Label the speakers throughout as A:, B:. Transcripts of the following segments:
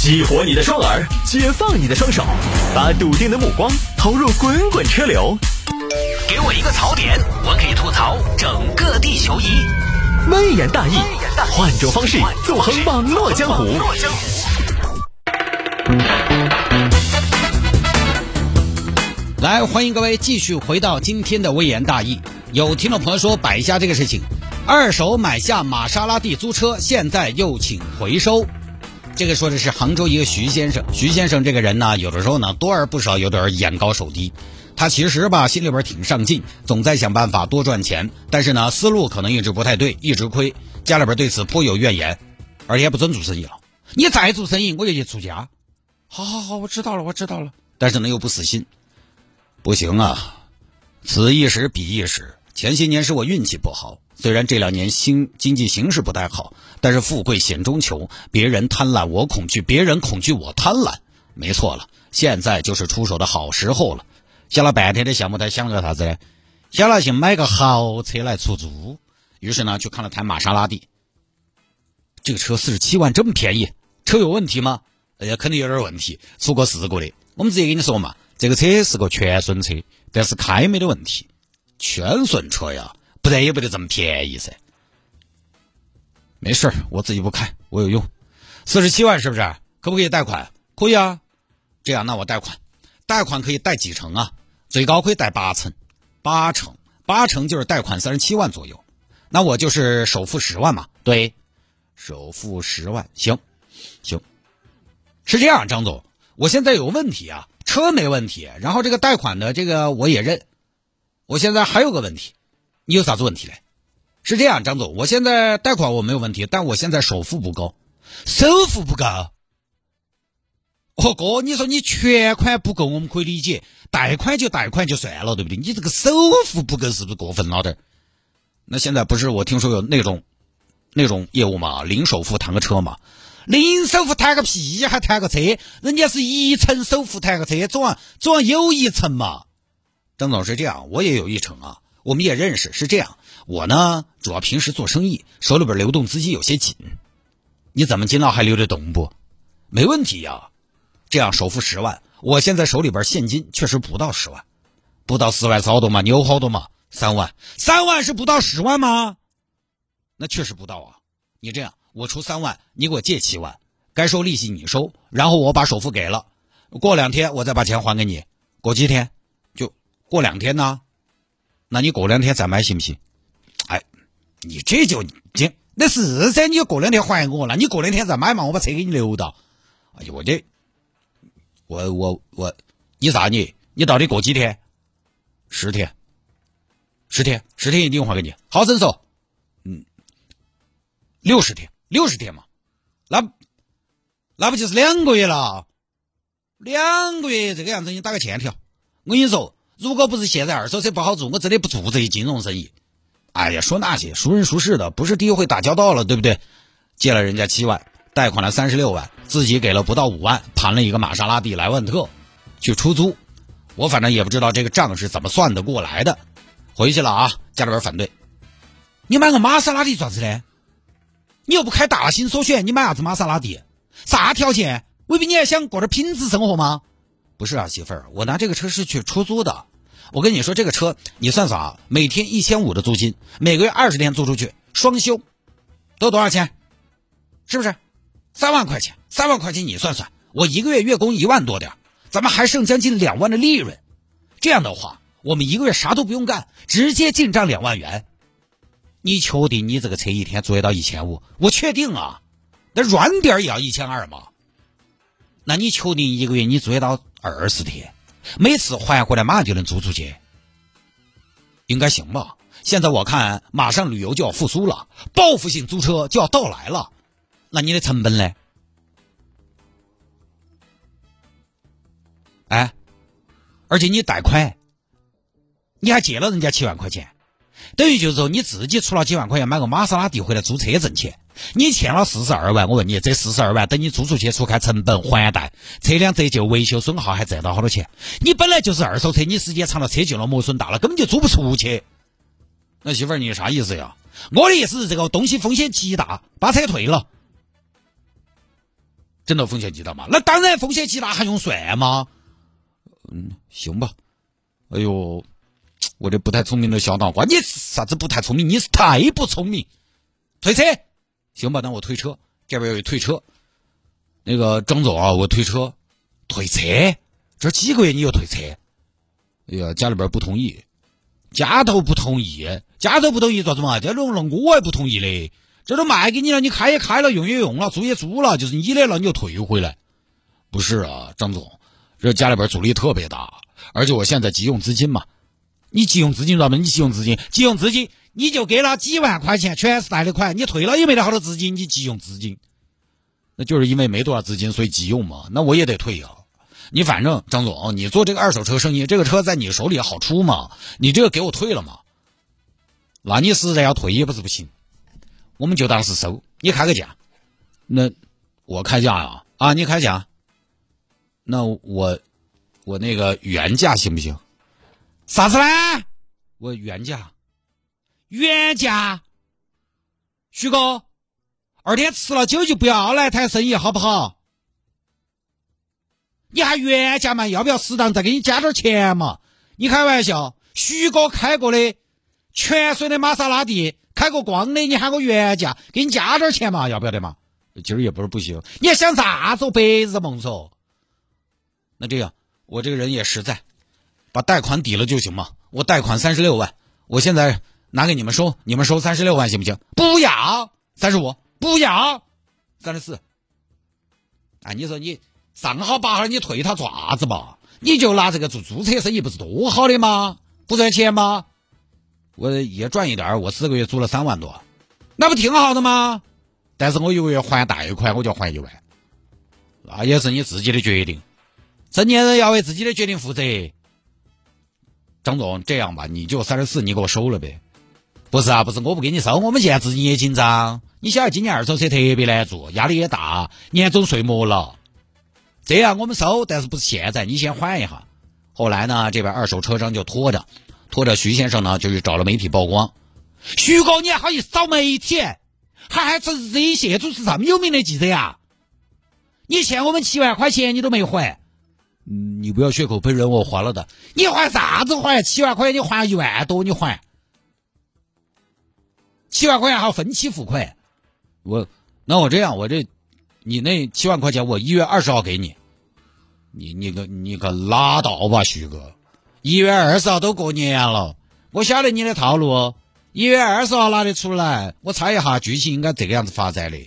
A: 激活你的双耳，解放你的双手，把笃定的目光投入滚滚车流。给我一个槽点，我可以吐槽整个地球仪。微言大义，换种方式纵横网络江湖。
B: 来，欢迎各位继续回到今天的微言大义。有听众朋友说摆一下这个事情，二手买下玛莎拉蒂租车，现在又请回收。这个说的是杭州一个徐先生。徐先生这个人呢，有的时候呢多而不少，有点眼高手低。他其实吧心里边挺上进，总在想办法多赚钱，但是呢思路可能一直不太对，一直亏。家里边对此颇有怨言，而且不准做生意了。你再做生意，我就去出家。好好好，我知道了，我知道了。但是呢又不死心。不行啊，此一时彼一时。前些年是我运气不好，虽然这两年经经济形势不太好，但是富贵险中求，别人贪婪我恐惧，别人恐惧我贪婪，没错了。现在就是出手的好时候了。想了半天的项目，他想个啥子呢？想了想买个豪车来出租。于是呢，去看了台玛莎拉蒂。这个车四十七万这么便宜，车有问题吗？哎呀，肯定有点问题，出过事故的。我们直接跟你说嘛。这个车是个全损车，但是开没得问题。全损车呀，不然也不得这么便宜噻。没事我自己不开，我有用。四十七万是不是？可不可以贷款？可以啊。这样，那我贷款，贷款可以贷几成啊？最高可以贷八成，八成，八成就是贷款三十七万左右。那我就是首付十万嘛？对，首付十万，行，行。是这样，张总，我现在有问题啊。车没问题，然后这个贷款的这个我也认。我现在还有个问题，你有啥子问题嘞？是这样，张总，我现在贷款我没有问题，但我现在首付不够，首付不够。哦哥，你说你全款不够，我们可以理解，贷款就贷款就算了，对不对？你这个首付不够是不是过分了点？那现在不是我听说有那种那种业务嘛，零首付谈个车嘛。零首付谈个屁，还谈个车？人家是一层首付谈个车，总要总要有一层嘛。张总是这样，我也有一层啊，我们也认识。是这样，我呢主要平时做生意，手里边流动资金有些紧。你怎么今到还流得动不？没问题呀。这样首付十万，我现在手里边现金确实不到十万，不到四万是好多嘛？你有好多嘛？三万，三万是不到十万吗？那确实不到啊。你这样。我出三万，你给我借七万，该收利息你收，然后我把首付给了，过两天我再把钱还给你。过几天？就过两天呢？那你过两天再买行不行？哎，你这就这，那是噻，你过两天还我，那你过两天再买嘛，我把车给你留到。哎呦我这，我我我，你啥你？你到底过几天？十天，十天，十天一定还给你。好生说，嗯，六十天。六十天嘛，那那不就是两个月了？两个月这个样子，你打个欠条。我跟你说，如果不是现在二手车不好做，我真的不做这些金融生意。哎呀，说那些熟人熟事的，不是第一回打交道了，对不对？借了人家七万，贷款了三十六万，自己给了不到五万，盘了一个玛莎拉蒂莱万特去出租。我反正也不知道这个账是怎么算得过来的。回去了啊，家里边反对。你买个玛莎拉蒂咋子呢？你又不开大型首选，你买啥子玛莎拉蒂？啥条件？未必你还想过点品质生活吗？不是啊，媳妇儿，我拿这个车是去出租的。我跟你说，这个车你算算啊，每天一千五的租金，每个月二十天租出去，双休都多少钱？是不是？三万块钱，三万块钱你算算，我一个月月供一万多点，咱们还剩将近两万的利润。这样的话，我们一个月啥都不用干，直接进账两万元。你确定你这个车一天租得到一千五？我确定啊，那软点也要一千二嘛。那你确定一个月你租得到二十天，每次还回来马上就能租出去？应该行吧？现在我看马上旅游就要复苏了，报复性租车就要到来了。那你的成本呢？哎，而且你贷款，你还借了人家七万块钱。等于就是说，你自己出了几万块钱买个玛莎拉蒂回来租车挣钱，你欠了四十二万。我问你，这四十二万等你租出去除开成本还贷，车辆折旧、维修、损耗还挣到好多钱？你本来就是二手车，你时间长了车旧了磨损大了，根本就租不出去。那媳妇儿，你啥意思呀？我的意思是这个东西风险极大，把车退了。真的风险极大吗？那当然风险极大，还用算吗？嗯，行吧。哎呦，我这不太聪明的小脑瓜，你啥子不太聪明？你是太不聪明。退车，行吧，那我退车。这边有退车。那个张总啊，我退车，退车。这几个月你又退车？哎呀，家里边不同意，家头不同意，家头不同意咋子嘛？这种了我也不同意的。这都卖给你了，你开也开了，用也用了，租也租了，就是你的了，你就退回来。不是啊，张总，这家里边阻力特别大，而且我现在急用资金嘛。你急用资金咋么？你急用资金，急用资金，你就给了几万块钱，全是贷的款，你退了也没得好多资金，你急用资金，那就是因为没多少资金，所以急用嘛。那我也得退啊。你反正张总，你做这个二手车生意，这个车在你手里好出嘛？你这个给我退了嘛？那你实在要退也不是不行。我们就当是收，你开个价，那我开价呀？啊，你开价，那我我那个原价行不行？啥子呢？我原价，原价。徐哥，二天吃了酒就不要来谈生意，好不好？你还原价嘛？要不要适当再给你加点钱嘛？你开玩笑，徐哥开过的泉水的玛莎拉蒂。开过光的，你喊我原价，给你加点钱嘛，要不要得嘛？今儿也不是不行，你还想啥子？白日梦嗦。那这样，我这个人也实在，把贷款抵了就行嘛。我贷款三十六万，我现在拿给你们收，你们收三十六万行不行？不要三十五，不要三十四。哎，你说你上好八号你退他做啥子嘛？你就拿这个做租车生意，不是多好的吗？不赚钱吗？我也赚一点我四个月租了三万多，那不挺好的吗？但是我一个月还贷款，我就要还一万，那也是你自己的决定。成年人要为自己的决定负责。张总，这样吧，你就三十四，你给我收了呗。不是啊，不是，我不给你收，我们现在资金也紧张。你晓得今年二手车特别难做，压力也大，年终岁末了。这样我们收，但是不是现在，你先缓一下。后来呢，这边二手车商就拖着。拖着徐先生呢，就去找了媒体曝光。徐哥，你还好意思找媒体？还还是热线组是这么有名的记者呀？你欠我们七万块钱，你都没还。嗯，你不要血口喷人，我还了的。你还啥子还？七万块钱你还一万多，你还？七万块钱还要分期付款。我，那我这样，我这，你那七万块钱我一月二十号给你。你你个你个拉倒吧，徐哥。一月二十号都过年了，我晓得你的套路。一月二十号拿得出来，我猜一下剧情应该这个样子发展的。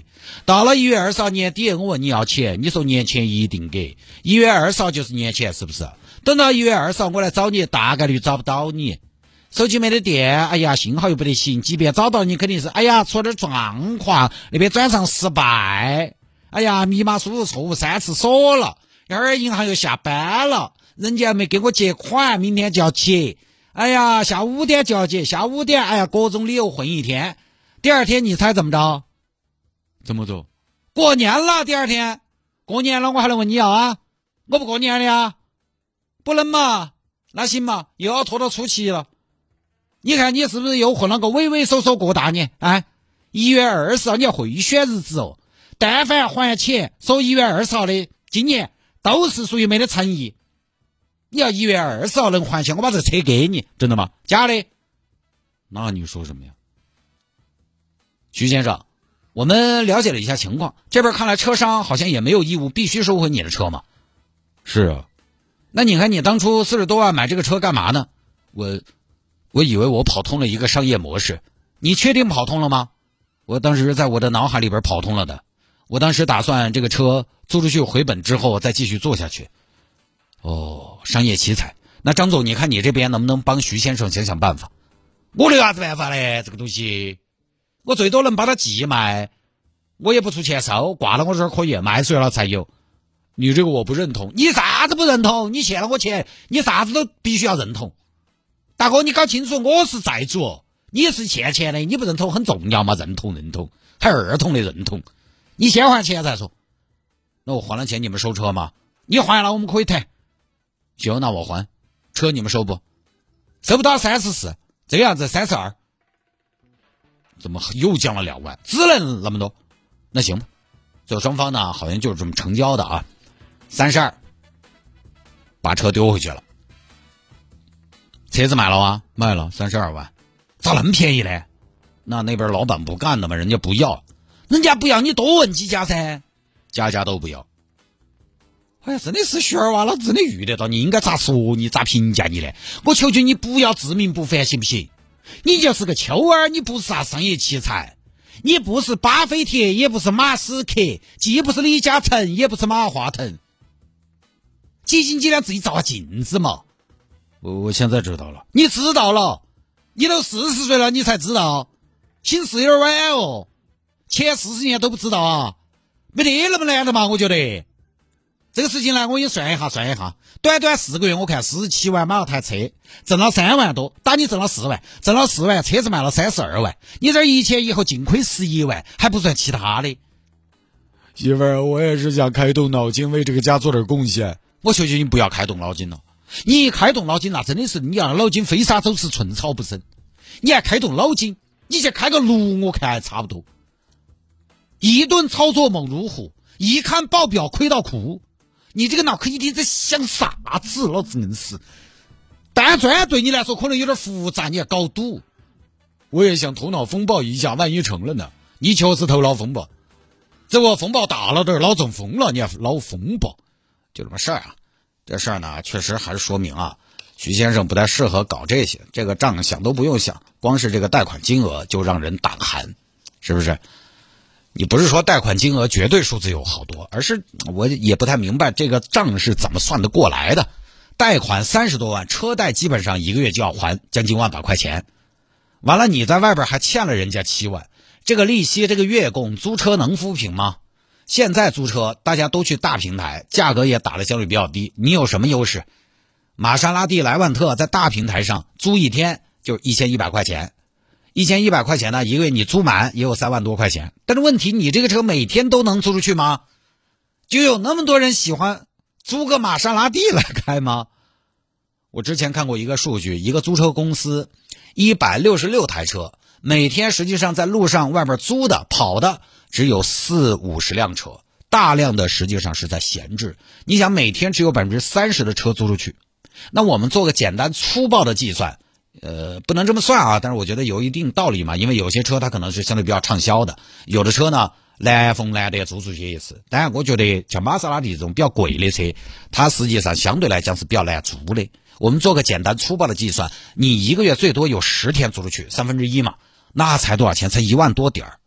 B: 到了一月二十号年底，我问你要钱，你说年前一定给。一月二十号就是年前，是不是？等到一月二十号我来找你，大概率找不到你，手机没得电，哎呀，信号又不得行。即便找到你，肯定是哎呀出了点状况，那边转账失败，哎呀密码输入错误三次锁了，一会儿银行又下班了。人家没给我结款，明天就要结。哎呀，下午五点就要结，下午五点，哎呀，各种理由混一天。第二天你猜怎么着？怎么着？过年了，第二天过年了，我还能问你要啊？我不过年的呀，不能嘛？那行嘛，又要拖到初七了。你看你是不是又混了个畏畏缩缩过大年？哎，一月二十号你要会选日子哦。但凡还钱说一月二十号的，今年都是属于没得诚意。你要一月二十号能还钱，我把这车给你，真的吗？假的？那你说什么呀？徐先生，我们了解了一下情况，这边看来车商好像也没有义务必须收回你的车嘛。是啊，那你看你当初四十多万买这个车干嘛呢？我，我以为我跑通了一个商业模式，你确定跑通了吗？我当时在我的脑海里边跑通了的，我当时打算这个车租出去回本之后再继续做下去。哦，商业奇才。那张总，你看你这边能不能帮徐先生想想办法？我有啥子办法嘞？这个东西，我最多能把它寄卖，我也不出钱收，挂到我这儿可以，卖出去了才有。你这个我不认同，你啥子不认同？你欠了我钱，你啥子都必须要认同。大哥，你搞清楚，我是债主，你是欠钱的，你不认同很重要吗？认同认同，还儿童的认同。你先还钱再说。那我还了钱，你们收车吗？你还了，我们可以谈。行，那我还车你们收不？收不到三十四，这个样子三十二，怎么又降了两万？只能那么多？那行吧，最后双方呢好像就是这么成交的啊，三十二把车丢回去了，车子卖了啊，卖了三十二万，咋那么便宜呢？那那边老板不干的嘛，人家不要，人家不要你多问几家噻，家家都不要。哎呀，真的是徐二娃，老子真的遇得到你，应该咋说你，咋评价你呢？我求求你不要自命不凡，行不行？你就是个秋儿，你不是啥商业奇才，你不是巴菲特，也不是马斯克，既不是李嘉诚，也不是马化腾。几斤几两自己照下镜子嘛！我我现在知道了，你知道了，你都四十岁了，你才知道，心事有点晚哦。前四十年都不知道啊，没得那么难的嘛，我觉得。这个事情呢，我给你算一下，算一下，短短四个月，我看四十七万买了台车，挣了三万多，打你挣了四万，挣了四万，车子卖了三十二万，你这一前一后净亏十一万，还不算其他的。媳妇儿，我也是想开动脑筋，为这个家做点贡献。我求求你不要开动脑筋了，你一开动脑筋那真的是你要脑筋飞沙走石，寸草不生。你还开动脑筋，你去开个颅，我看还差不多。一顿操作猛如虎，一看报表亏到哭。你这个脑壳一天在想啥子？老子硬是，单砖对你来说可能有点复杂，你要搞赌。我也想头脑风暴一下，万一成了呢？你确实头脑风暴，这个风暴大了点，脑中风了，你要脑风暴，就这么事儿啊。这事儿呢，确实还是说明啊，徐先生不太适合搞这些。这个账想都不用想，光是这个贷款金额就让人胆寒，是不是？你不是说贷款金额绝对数字有好多，而是我也不太明白这个账是怎么算得过来的。贷款三十多万，车贷基本上一个月就要还将近万把块钱，完了你在外边还欠了人家七万，这个利息、这个月供，租车能扶平吗？现在租车大家都去大平台，价格也打的相对比较低，你有什么优势？玛莎拉蒂莱万特在大平台上租一天就一千一百块钱。一千一百块钱呢，一个月你租满也有三万多块钱。但是问题，你这个车每天都能租出去吗？就有那么多人喜欢租个玛莎拉蒂来开吗？我之前看过一个数据，一个租车公司一百六十六台车，每天实际上在路上外边租的跑的只有四五十辆车，大量的实际上是在闲置。你想每天只有百分之三十的车租出去，那我们做个简单粗暴的计算。呃，不能这么算啊，但是我觉得有一定道理嘛，因为有些车它可能是相对比较畅销的，有的车呢难逢难得租出去一次。当然，我觉得像玛莎拉蒂这种比较贵的车，它实际上相对来讲是比较难租的。我们做个简单粗暴的计算，你一个月最多有十天租出去，三分之一嘛，那才多少钱？才一万多点儿，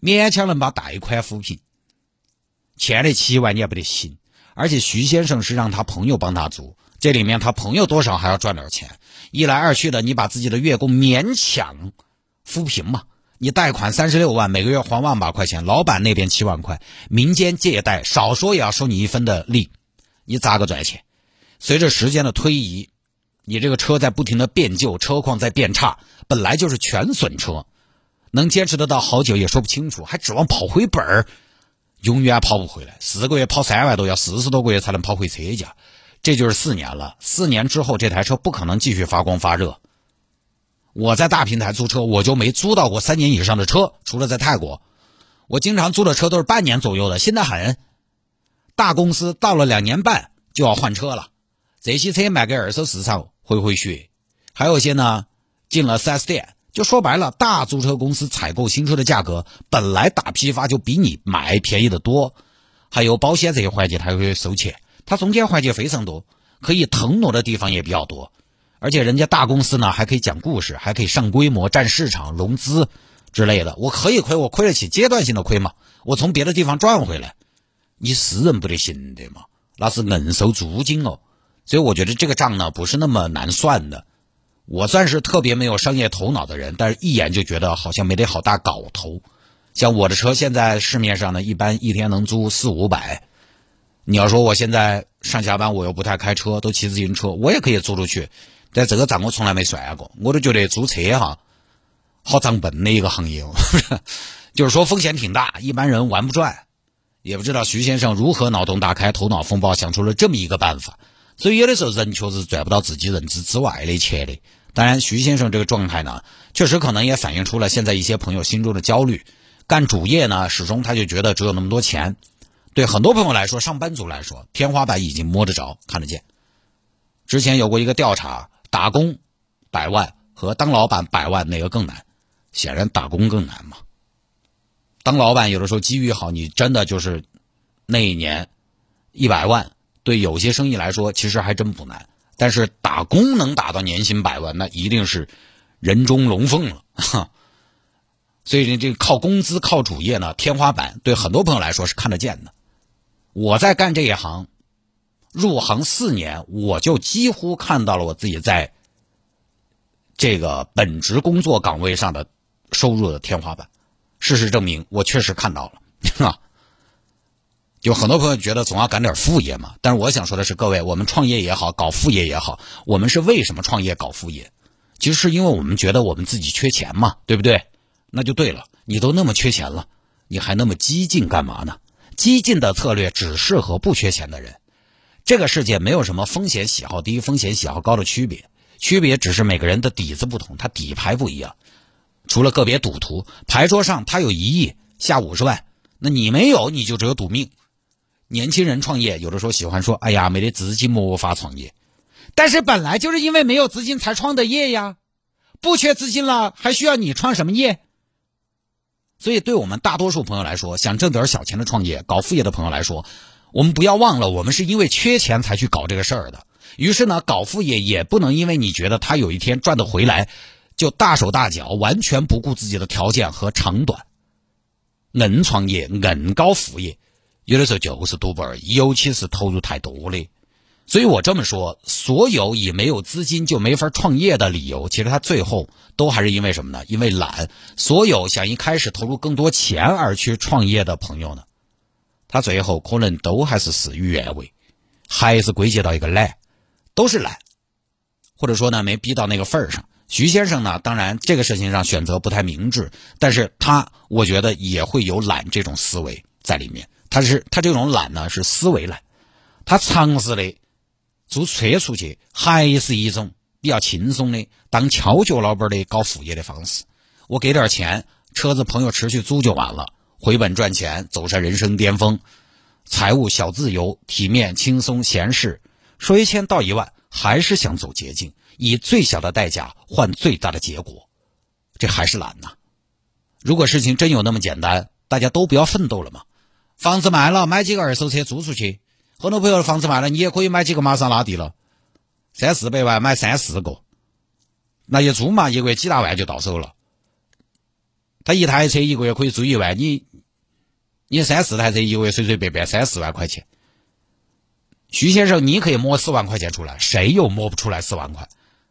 B: 勉强能把贷款抚平。欠了七万你也不得行，而且徐先生是让他朋友帮他租。这里面他朋友多少还要赚点钱，一来二去的，你把自己的月供勉强抚平嘛。你贷款三十六万，每个月还万把块钱，老板那边七万块，民间借贷少说也要收你一分的利，你咋个赚钱？随着时间的推移，你这个车在不停的变旧，车况在变差，本来就是全损车，能坚持得到好久也说不清楚，还指望跑回本儿，永远跑不回来。四个月跑三万多，要四十多个月才能跑回车价。这就是四年了，四年之后这台车不可能继续发光发热。我在大平台租车，我就没租到过三年以上的车，除了在泰国，我经常租的车都是半年左右的，新的很。大公司到了两年半就要换车了，这些车卖给二手市场回回血，还有些呢进了 4S 店。就说白了，大租车公司采购新车的价格本来打批发就比你买便宜的多，还有保险这些环节他会收钱。他中间环节非常多，可以腾挪的地方也比较多，而且人家大公司呢还可以讲故事，还可以上规模、占市场、融资之类的。我可以亏，我亏得起阶段性的亏嘛？我从别的地方赚回来，你私人不得行的嘛？那是硬收租金哦。所以我觉得这个账呢不是那么难算的。我算是特别没有商业头脑的人，但是一眼就觉得好像没得好大搞头。像我的车现在市面上呢，一般一天能租四五百。你要说我现在上下班我又不太开车，都骑自行车，我也可以租出去。但这个账我从来没算过，我都觉得租车哈，好账本的一个行业哦，就是说风险挺大，一般人玩不转。也不知道徐先生如何脑洞大开、头脑风暴，想出了这么一个办法。所以有的时候人确实赚不到自己认知之外的钱的。当然，徐先生这个状态呢，确实可能也反映出了现在一些朋友心中的焦虑。干主业呢，始终他就觉得只有那么多钱。对很多朋友来说，上班族来说，天花板已经摸得着、看得见。之前有过一个调查，打工百万和当老板百万哪个更难？显然打工更难嘛。当老板有的时候机遇好，你真的就是那一年一百万，对有些生意来说其实还真不难。但是打工能打到年薪百万，那一定是人中龙凤了。所以呢，这个靠工资、靠主业呢，天花板对很多朋友来说是看得见的。我在干这一行，入行四年，我就几乎看到了我自己在这个本职工作岗位上的收入的天花板。事实证明，我确实看到了。是吧，有很多朋友觉得总要干点副业嘛，但是我想说的是，各位，我们创业也好，搞副业也好，我们是为什么创业搞副业？其实是因为我们觉得我们自己缺钱嘛，对不对？那就对了，你都那么缺钱了，你还那么激进干嘛呢？激进的策略只适合不缺钱的人。这个世界没有什么风险喜好低、风险喜好高的区别，区别只是每个人的底子不同，他底牌不一样。除了个别赌徒，牌桌上他有一亿下五十万，那你没有，你就只有赌命。年轻人创业，有的时候喜欢说：“哎呀，没得资金，没法创业。”但是本来就是因为没有资金才创的业呀，不缺资金了，还需要你创什么业？所以，对我们大多数朋友来说，想挣点小钱的创业、搞副业的朋友来说，我们不要忘了，我们是因为缺钱才去搞这个事儿的。于是呢，搞副业也不能因为你觉得他有一天赚得回来，就大手大脚，完全不顾自己的条件和长短，硬创业、硬搞副业，有的时候就是赌本儿，尤其是投入太多的。所以我这么说，所有以没有资金就没法创业的理由，其实他最后都还是因为什么呢？因为懒。所有想一开始投入更多钱而去创业的朋友呢，他最后可能都还是事与愿违，还是归结到一个懒，都是懒，或者说呢没逼到那个份儿上。徐先生呢，当然这个事情上选择不太明智，但是他我觉得也会有懒这种思维在里面。他是他这种懒呢是思维懒，他尝试的。做车出去还是一种比较轻松的当敲脚老板的搞副业的方式。我给点钱，车子朋友持续租就完了，回本赚钱，走上人生巅峰，财务小自由，体面轻松闲适。说一千道一万，还是想走捷径，以最小的代价换最大的结果，这还是懒呐。如果事情真有那么简单，大家都不要奋斗了嘛。房子卖了，买几个二手车租出去。很多朋友的房子卖了，你也可以买几个玛莎拉蒂了，三四百万买三四个，那一租嘛，一个月几大万就到手了。他一台车一个月可以租一万，你你三四台车一个月随随便便三四万块钱。徐先生，你可以摸四万块钱出来，谁又摸不出来四万块？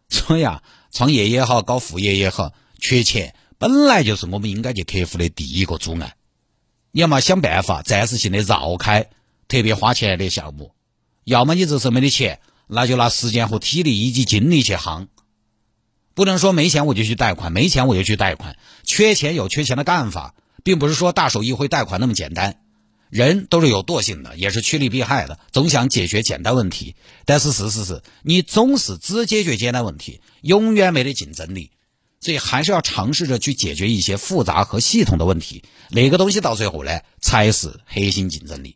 B: 所以啊，创业也好，搞副业也好，缺钱本来就是我们应该去克服的第一个阻碍。要么想办法暂时性的绕开。特别花钱的项目，要么你这是没得钱，那就拿时间和体力以及精力去夯。不能说没钱我就去贷款，没钱我就去贷款。缺钱有缺钱的干法，并不是说大手一挥贷款那么简单。人都是有惰性的，也是趋利避害的，总想解决简单问题。但是事实是你总是只解决简单问题，永远没得竞争力。所以还是要尝试着去解决一些复杂和系统的问题。哪个东西到最后呢，才是核心竞争力。